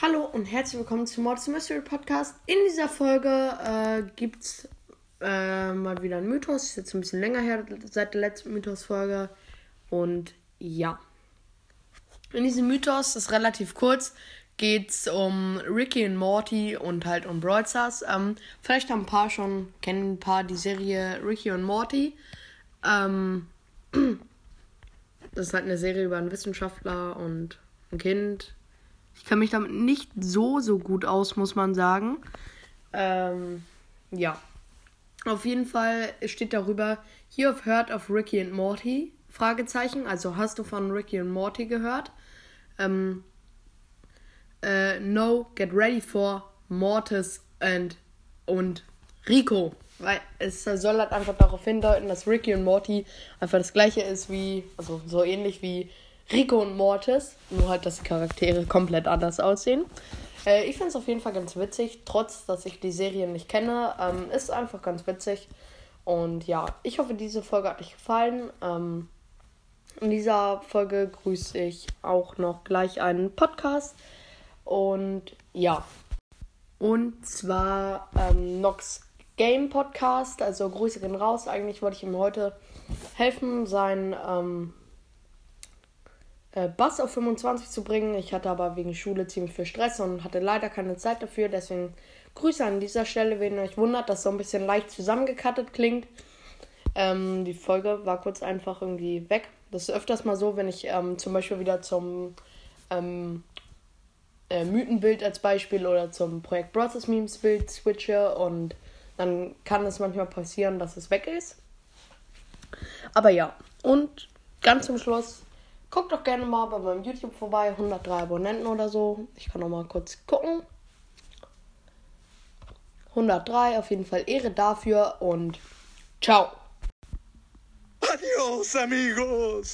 Hallo und herzlich willkommen zum Mords Mystery Podcast. In dieser Folge äh, gibt es äh, mal wieder einen Mythos. Ist jetzt ein bisschen länger her seit der letzten Mythos-Folge. Und ja. In diesem Mythos, ist relativ kurz, geht es um Ricky und Morty und halt um Brawl Stars. Ähm, vielleicht haben ein paar schon, kennen ein paar die Serie Ricky und Morty. Ähm, das ist halt eine Serie über einen Wissenschaftler und ein Kind. Ich kann mich damit nicht so, so gut aus, muss man sagen. Ähm, ja. Auf jeden Fall steht darüber, you have heard of Ricky and Morty? Fragezeichen. Also hast du von Ricky und Morty gehört? Ähm, äh, no, get ready for Mortis and und Rico. Weil es soll halt einfach darauf hindeuten, dass Ricky und Morty einfach das gleiche ist wie, also so ähnlich wie Rico und Mortis. Nur halt, dass die Charaktere komplett anders aussehen. Äh, ich finde es auf jeden Fall ganz witzig, trotz dass ich die Serie nicht kenne. Ähm, ist einfach ganz witzig. Und ja, ich hoffe, diese Folge hat euch gefallen. Ähm, in dieser Folge grüße ich auch noch gleich einen Podcast. Und ja. Und zwar ähm, Nox Game Podcast. Also Grüße gehen raus. Eigentlich wollte ich ihm heute helfen, sein ähm, äh, Bass auf 25 zu bringen. Ich hatte aber wegen Schule ziemlich viel Stress und hatte leider keine Zeit dafür. Deswegen Grüße an dieser Stelle, wenn euch wundert, dass so ein bisschen leicht zusammengekattet klingt. Ähm, die Folge war kurz einfach irgendwie weg. Das ist öfters mal so, wenn ich ähm, zum Beispiel wieder zum ähm, äh, Mythenbild als Beispiel oder zum Projekt Brothers Memes Bild switche und dann kann es manchmal passieren, dass es weg ist. Aber ja, und ganz zum Schluss, guckt doch gerne mal bei meinem YouTube vorbei, 103 Abonnenten oder so. Ich kann noch mal kurz gucken. 103, auf jeden Fall Ehre dafür und ciao. Adios, amigos.